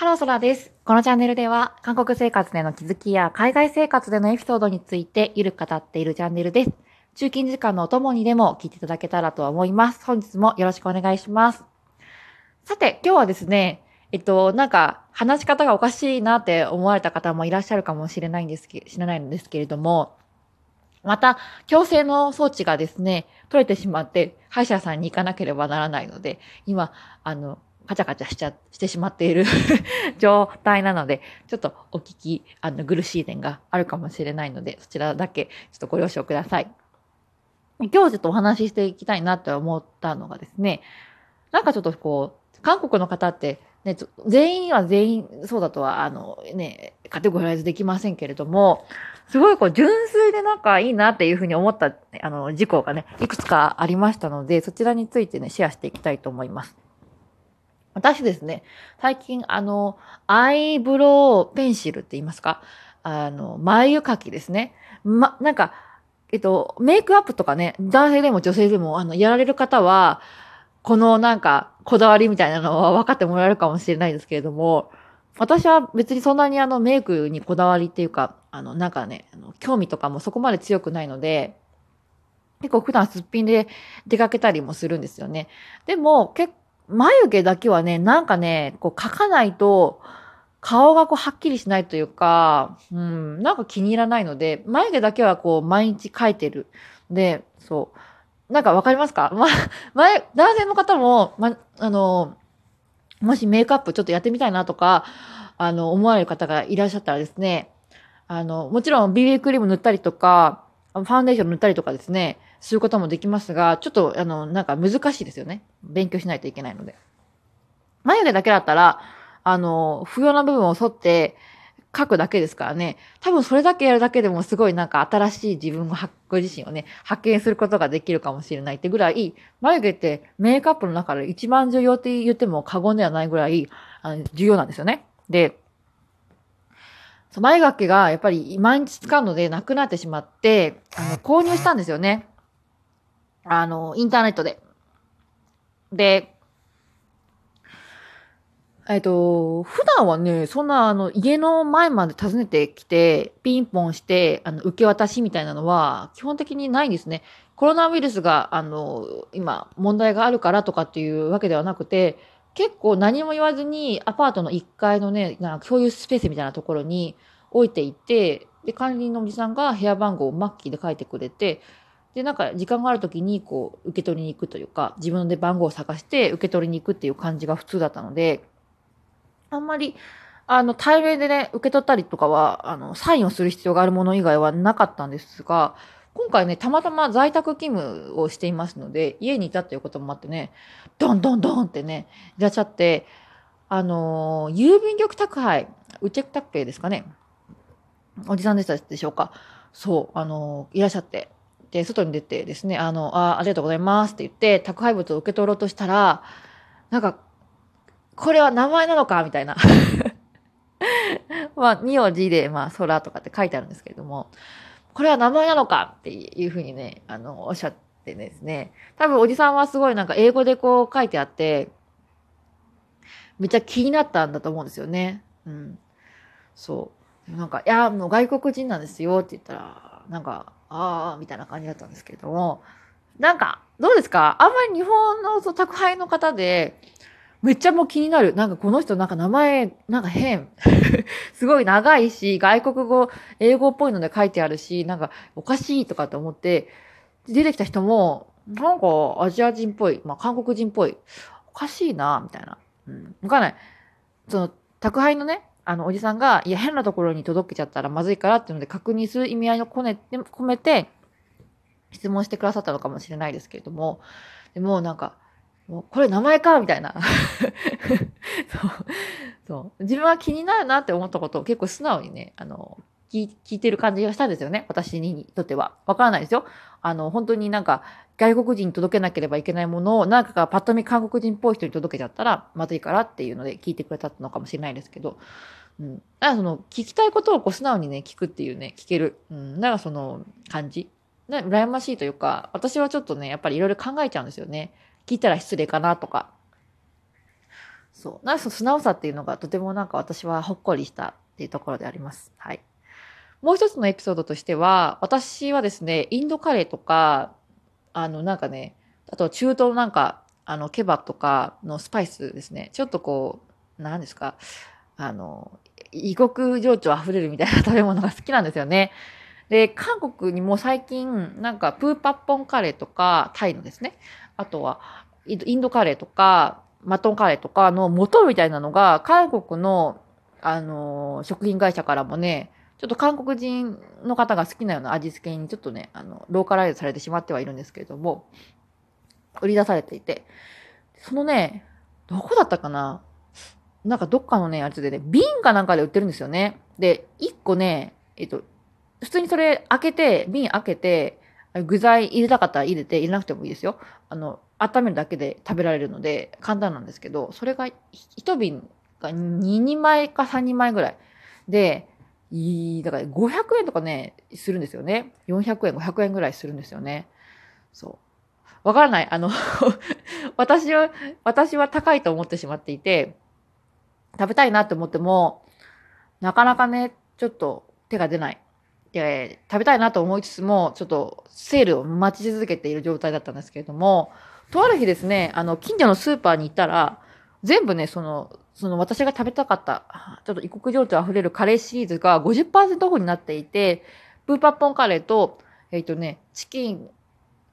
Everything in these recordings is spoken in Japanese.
ハローソラです。このチャンネルでは、韓国生活での気づきや海外生活でのエピソードについてゆるく語っているチャンネルです。中勤時間のお供にでも聞いていただけたらと思います。本日もよろしくお願いします。さて、今日はですね、えっと、なんか、話し方がおかしいなって思われた方もいらっしゃるかもしれないんですけ、知らないんですけれども、また、強制の装置がですね、取れてしまって、歯医者さんに行かなければならないので、今、あの、カチャカチャしちゃ、してしまっている 状態なので、ちょっとお聞き、あの、苦しい点があるかもしれないので、そちらだけちょっとご了承ください。今日ちょっとお話ししていきたいなって思ったのがですね、なんかちょっとこう、韓国の方って、ね、全員は全員そうだとは、あのね、カテゴライズできませんけれども、すごいこう純粋でなんかいいなっていうふうに思った、あの、事項がね、いくつかありましたので、そちらについてね、シェアしていきたいと思います。私ですね、最近あの、アイブロウペンシルって言いますか？あの、眉描きですね。ま、なんか、えっと、メイクアップとかね、男性でも女性でも、あの、やられる方は、このなんか、こだわりみたいなのは分かってもらえるかもしれないですけれども、私は別にそんなにあのメイクにこだわりっていうか、あのなんかね、あの興味とかもそこまで強くないので、結構普段すっぴんで出かけたりもするんですよね。でも、結眉毛だけはね、なんかね、こう描かないと、顔がこうはっきりしないというか、うん、なんか気に入らないので、眉毛だけはこう毎日描いてる。で、そう。なんかわかりますか？ま、前、男性の方も、ま、あの、もしメイクアップちょっとやってみたいなとか、あの、思われる方がいらっしゃったらですね、あの、もちろん BB クリーム塗ったりとか、ファンデーション塗ったりとかですね、することもできますが、ちょっと、あの、なんか難しいですよね。勉強しないといけないので。眉毛だけだったら、あの、不要な部分を剃って、書くだけですからね。多分それだけやるだけでもすごいなんか新しい自分を、ご自身をね、発見することができるかもしれないってぐらい、眉毛ってメイクアップの中で一番重要って言っても過言ではないぐらい、あの重要なんですよね。で、眉毛がやっぱり毎日使うのでなくなってしまって、あの、購入したんですよね。あの、インターネットで。で、えっと、普段はね、そんな、あの、家の前まで訪ねてきて、ピンポンして、あの、受け渡しみたいなのは、基本的にないんですね。コロナウイルスが、あの、今、問題があるからとかっていうわけではなくて、結構何も言わずに、アパートの1階のね、なんか共有スペースみたいなところに置いていて、で、管理人のおじさんが部屋番号を末期で書いてくれて、で、なんか時間がある時にこう受け取りに行くというか、自分で番号を探して受け取りに行くっていう感じが普通だったので、あんまり、あの、対面でね、受け取ったりとかは、あの、サインをする必要があるもの以外はなかったんですが、今回ね、たまたま在宅勤務をしていますので、家にいたっていうこともあってね、ドンドンドンってね、いらっしゃって、あの郵便局宅配、ウチェク宅配ですかね。おじさんでしたでしょうか。そう、あのいらっしゃって。で、外に出てですね、あの、あ、ありがとうございますって言って、宅配物を受け取ろうとしたら、なんか、これは名前なのかみたいな。まあ、名字で、まあ、空とかって書いてあるんですけれども、これは名前なのかっていうふうにね、あの、おっしゃってですね、多分おじさんはすごいなんか英語でこう書いてあって、めっちゃ気になったんだと思うんですよね。うん。そう。なんか、いや、もう外国人なんですよって言ったら、なんか、ああ、みたいな感じだったんですけれども、なんか、どうですか？あんまり日本の宅配の方で、めっちゃもう気になる。なんかこの人なんか名前、なんか変。すごい長いし、外国語、英語っぽいので書いてあるし、なんかおかしいとかって思って、出てきた人も、なんかアジア人っぽい、まあ韓国人っぽい。おかしいな、みたいな。うん。わかんない。その、宅配のね、あの、おじさんが、いや、変なところに届けちゃったらまずいからっていうので確認する意味合いを込めて、込めて、質問してくださったのかもしれないですけれども、でもなんか、もうこれ名前かみたいな そうそう自分は気になるなって思ったことを結構素直にねあの聞いてる感じがしたんですよね私にとってはわからないですよあの本当になんか外国人に届けなければいけないものをなんかがパッと見韓国人っぽい人に届けちゃったらまずいからっていうので聞いてくれたのかもしれないですけどうん。だからその、聞きたいことをこう素直にね、聞くっていうね、聞ける。うん。だからその感じ。ね、羨ましいというか、私はちょっとね、やっぱりいろいろ考えちゃうんですよね。聞いたら失礼かなとか。そう。なんかその素直さっていうのがとてもなんか私はほっこりしたっていうところであります。はい。もう一つのエピソードとしては、私はですね、インドカレーとか、あの、なんかね、あと中東なんか、あの、ケバとかのスパイスですね。ちょっとこう、何ですか、あの、異国情緒溢れるみたいな食べ物が好きなんですよね。で、韓国にも最近、なんか、プーパッポンカレーとか、タイのですね。あとは、インドカレーとか、マトンカレーとかの元みたいなのが、韓国の、あの、食品会社からもね、ちょっと韓国人の方が好きなような味付けにちょっとね、あの、ローカライズされてしまってはいるんですけれども、売り出されていて、そのね、どこだったかな？なんかどっかのね、やつでね、瓶かなんかで売ってるんですよね。で、1個ね、えっと、普通にそれ開けて、瓶開けて、具材入れたかったら入れて、入れなくてもいいですよ。あの、温めるだけで食べられるので、簡単なんですけど、それが1瓶が2人前か3人前ぐらい。で、いい、だから500円とかね、するんですよね。400円、500円ぐらいするんですよね。そう。わからない。あの 私は、私は高いと思ってしまっていて、食べたいなって思っても、なかなかね、ちょっと手が出ない。で、食べたいなと思いつつも、ちょっとセールを待ち続けている状態だったんですけれども、とある日ですね、あの、近所のスーパーに行ったら、全部ね、その、その私が食べたかった、ちょっと異国情緒溢れるカレーシリーズが50%オフになっていて、プーパッポンカレーと、えっ、ー、とね、チキン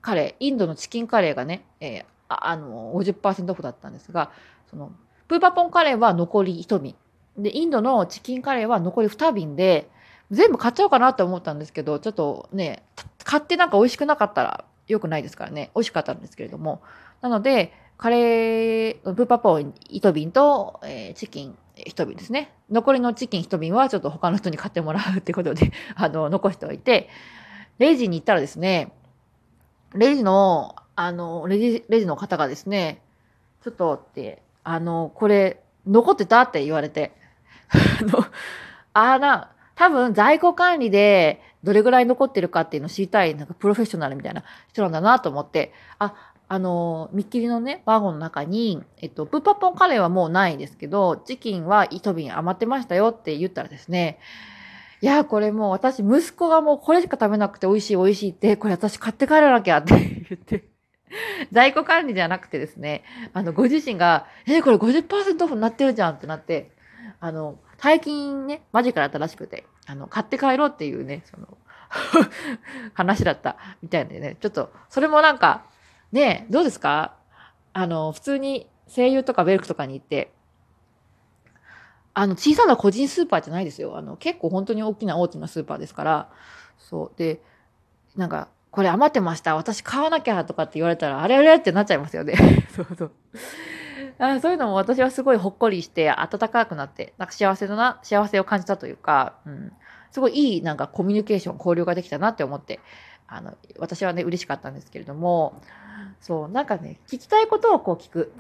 カレー、インドのチキンカレーがね、えー、ああの、50%オフだったんですが、その、プーパッポンカレーは残り1瓶。で、インドのチキンカレーは残り2瓶で、全部買っちゃおうかなと思ったんですけど、ちょっとね、買ってなんか美味しくなかったら良くないですからね。美味しかったんですけれども。なので、カレー、プーパポン1瓶と、えー、チキン1瓶ですね。残りのチキン1瓶はちょっと他の人に買ってもらうってことで あの、残しておいて、レジに行ったらですね、レジの、あの、レジ、レジの方がですね、ちょっとって、あの、これ、残ってたって言われて。あの、あな、多分在庫管理でどれぐらい残ってるかっていうのを知りたい、なんかプロフェッショナルみたいな人なんだなと思って、あ、あの、見切りのね、ワゴンの中に、えっと、プーパッポンカレーはもうないですけど、チキンは一瓶余ってましたよって言ったらですね、いや、これもう私、息子がもうこれしか食べなくて美味しい美味しいって、これ私買って帰らなきゃって 言って、在庫管理じゃなくてですね、あの、ご自身が、えこれ50%オフになってるじゃんってなって、あの、最近ね、マジカルだったらしくて、あの、買って帰ろうっていうね、その 話だったみたいでね、ちょっと、それもなんか、ね、どうですか？あの、普通に声優とかベルクとかに行って、あの、小さな個人スーパーじゃないですよ。あの、結構本当に大きな大きなスーパーですから、そう。で、なんか、これ余ってました。私買わなきゃとかって言われたら、あれあれってなっちゃいますよね。そうそう。あそういうのも私はすごいほっこりして温かくなって、なんか幸せだな、幸せを感じたというか、うん、すごいいいなんかコミュニケーション、交流ができたなって思って、あの、私はね、嬉しかったんですけれども、そう、なんかね、聞きたいことをこう聞く。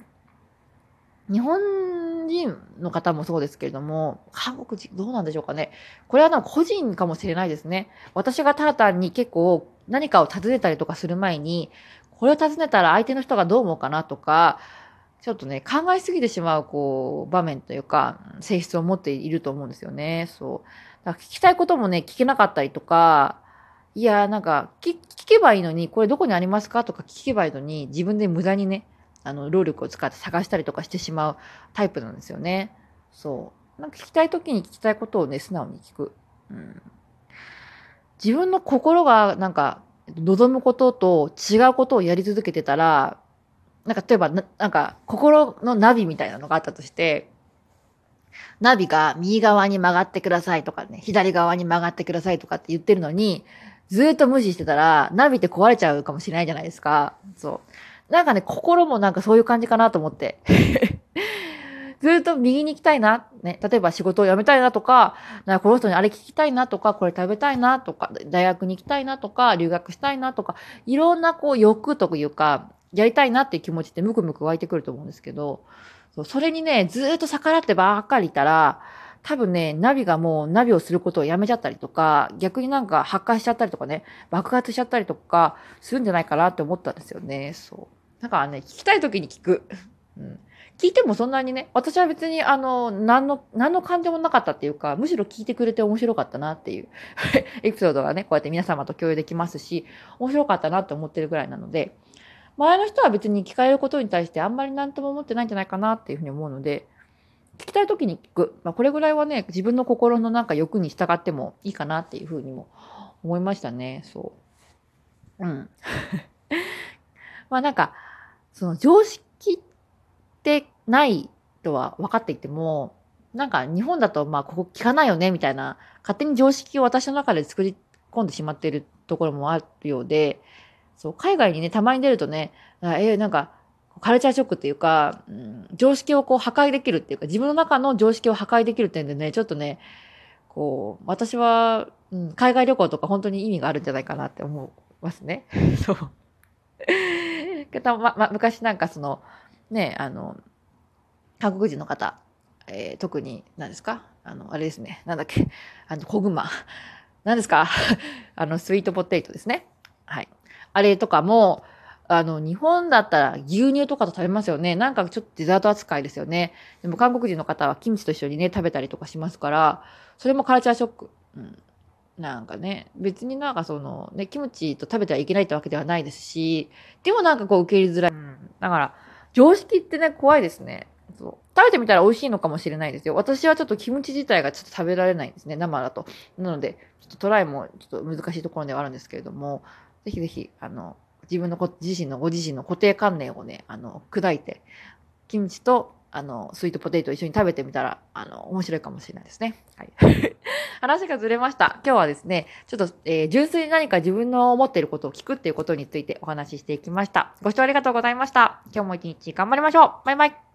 日本人の方もそうですけれども、韓国人、どうなんでしょうかね。これはなんか個人かもしれないですね。私がただ単に結構何かを尋ねたりとかする前に、これを尋ねたら相手の人がどう思うかなとか、ちょっとね、考えすぎてしまう、こう、場面というか、性質を持っていると思うんですよね。そう。だから聞きたいこともね、聞けなかったりとか、いや、なんか聞、聞けばいいのに、これどこにありますかとか聞けばいいのに、自分で無駄にね、あの、労力を使って探したりとかしてしまうタイプなんですよね。そう。なんか聞きたい時に聞きたいことをね、素直に聞く。うん。自分の心が、なんか、望むことと違うことをやり続けてたら、なんか例えばな、なんか心のナビみたいなのがあったとして、ナビが右側に曲がってくださいとかね、左側に曲がってくださいとかって言ってるのに、ずっと無視してたら、ナビって壊れちゃうかもしれないじゃないですか。そう。なんかね、心もなんかそういう感じかなと思って。ずっと右に行きたいな、ね、例えば仕事を辞めたいなとか、なんかこの人にあれ聞きたいなとか、これ食べたいなとか、大学に行きたいなとか、留学したいなとか、いろんなこう欲というか、やりたいなっていう気持ちってムクムク湧いてくると思うんですけど、それにね、ずっと逆らってばっかりいたら、多分ね、ナビがもうナビをすることをやめちゃったりとか、逆になんか発火しちゃったりとかね、爆発しちゃったりとかするんじゃないかなって思ったんですよね。そう。だからね、聞きたい時に聞く。うん。聞いてもそんなにね、私は別に、あの、何の、何の感情もなかったっていうか、むしろ聞いてくれて面白かったなっていう エピソードがね、こうやって皆様と共有できますし、面白かったなって思ってるぐらいなので、前の人は別に聞かれることに対してあんまり何とも思ってないんじゃないかなっていうふうに思うので、聞きたい時に聞く。まあ、これぐらいはね、自分の心のなんか欲に従ってもいいかなっていうふうにも思いましたね。そう。うん。まあなんか、その常識ってないとは分かっていても、なんか日本だとまあここ聞かないよねみたいな、勝手に常識を私の中で作り込んでしまっているところもあるようで、そう、海外にね、たまに出るとね、えー、なんか、カルチャーショックっていうか、うん、常識をこう破壊できるっていうか、自分の中の常識を破壊できる点でね、ちょっとね、こう、私は、うん、海外旅行とか本当に意味があるんじゃないかなって思いますね。そう。ま、ま、昔なんかその、ね、あの、韓国人の方、えー、特に、何ですか？あの、あれですね。なんだっけ？あの、小熊。何ですか？あの、スイートポテトですね。はい。あれとかも、あの、日本だったら牛乳とかと食べますよね。なんかちょっとデザート扱いですよね。でも韓国人の方はキムチと一緒にね、食べたりとかしますから、それもカルチャーショック。うん。なんかね、別になんかその、ね、キムチと食べてはいけないってわけではないですし、でもなんかこう受け入れづらい。うん、だから、常識ってね、怖いですね。そう。食べてみたら美味しいのかもしれないですよ。私はちょっとキムチ自体がちょっと食べられないんですね、生だと。なので、ちょっとトライもちょっと難しいところではあるんですけれども、ぜひぜひ、あの、自分のこ自身のご自身の固定観念をね、あの、砕いて、キムチと、あの、スイートポテト一緒に食べてみたら、あの、面白いかもしれないですね。はい。話がずれました。今日はですね、ちょっと、えー、純粋に何か自分の思っていることを聞くっていうことについてお話ししていきました。ご視聴ありがとうございました。今日も一日頑張りましょうバイバイ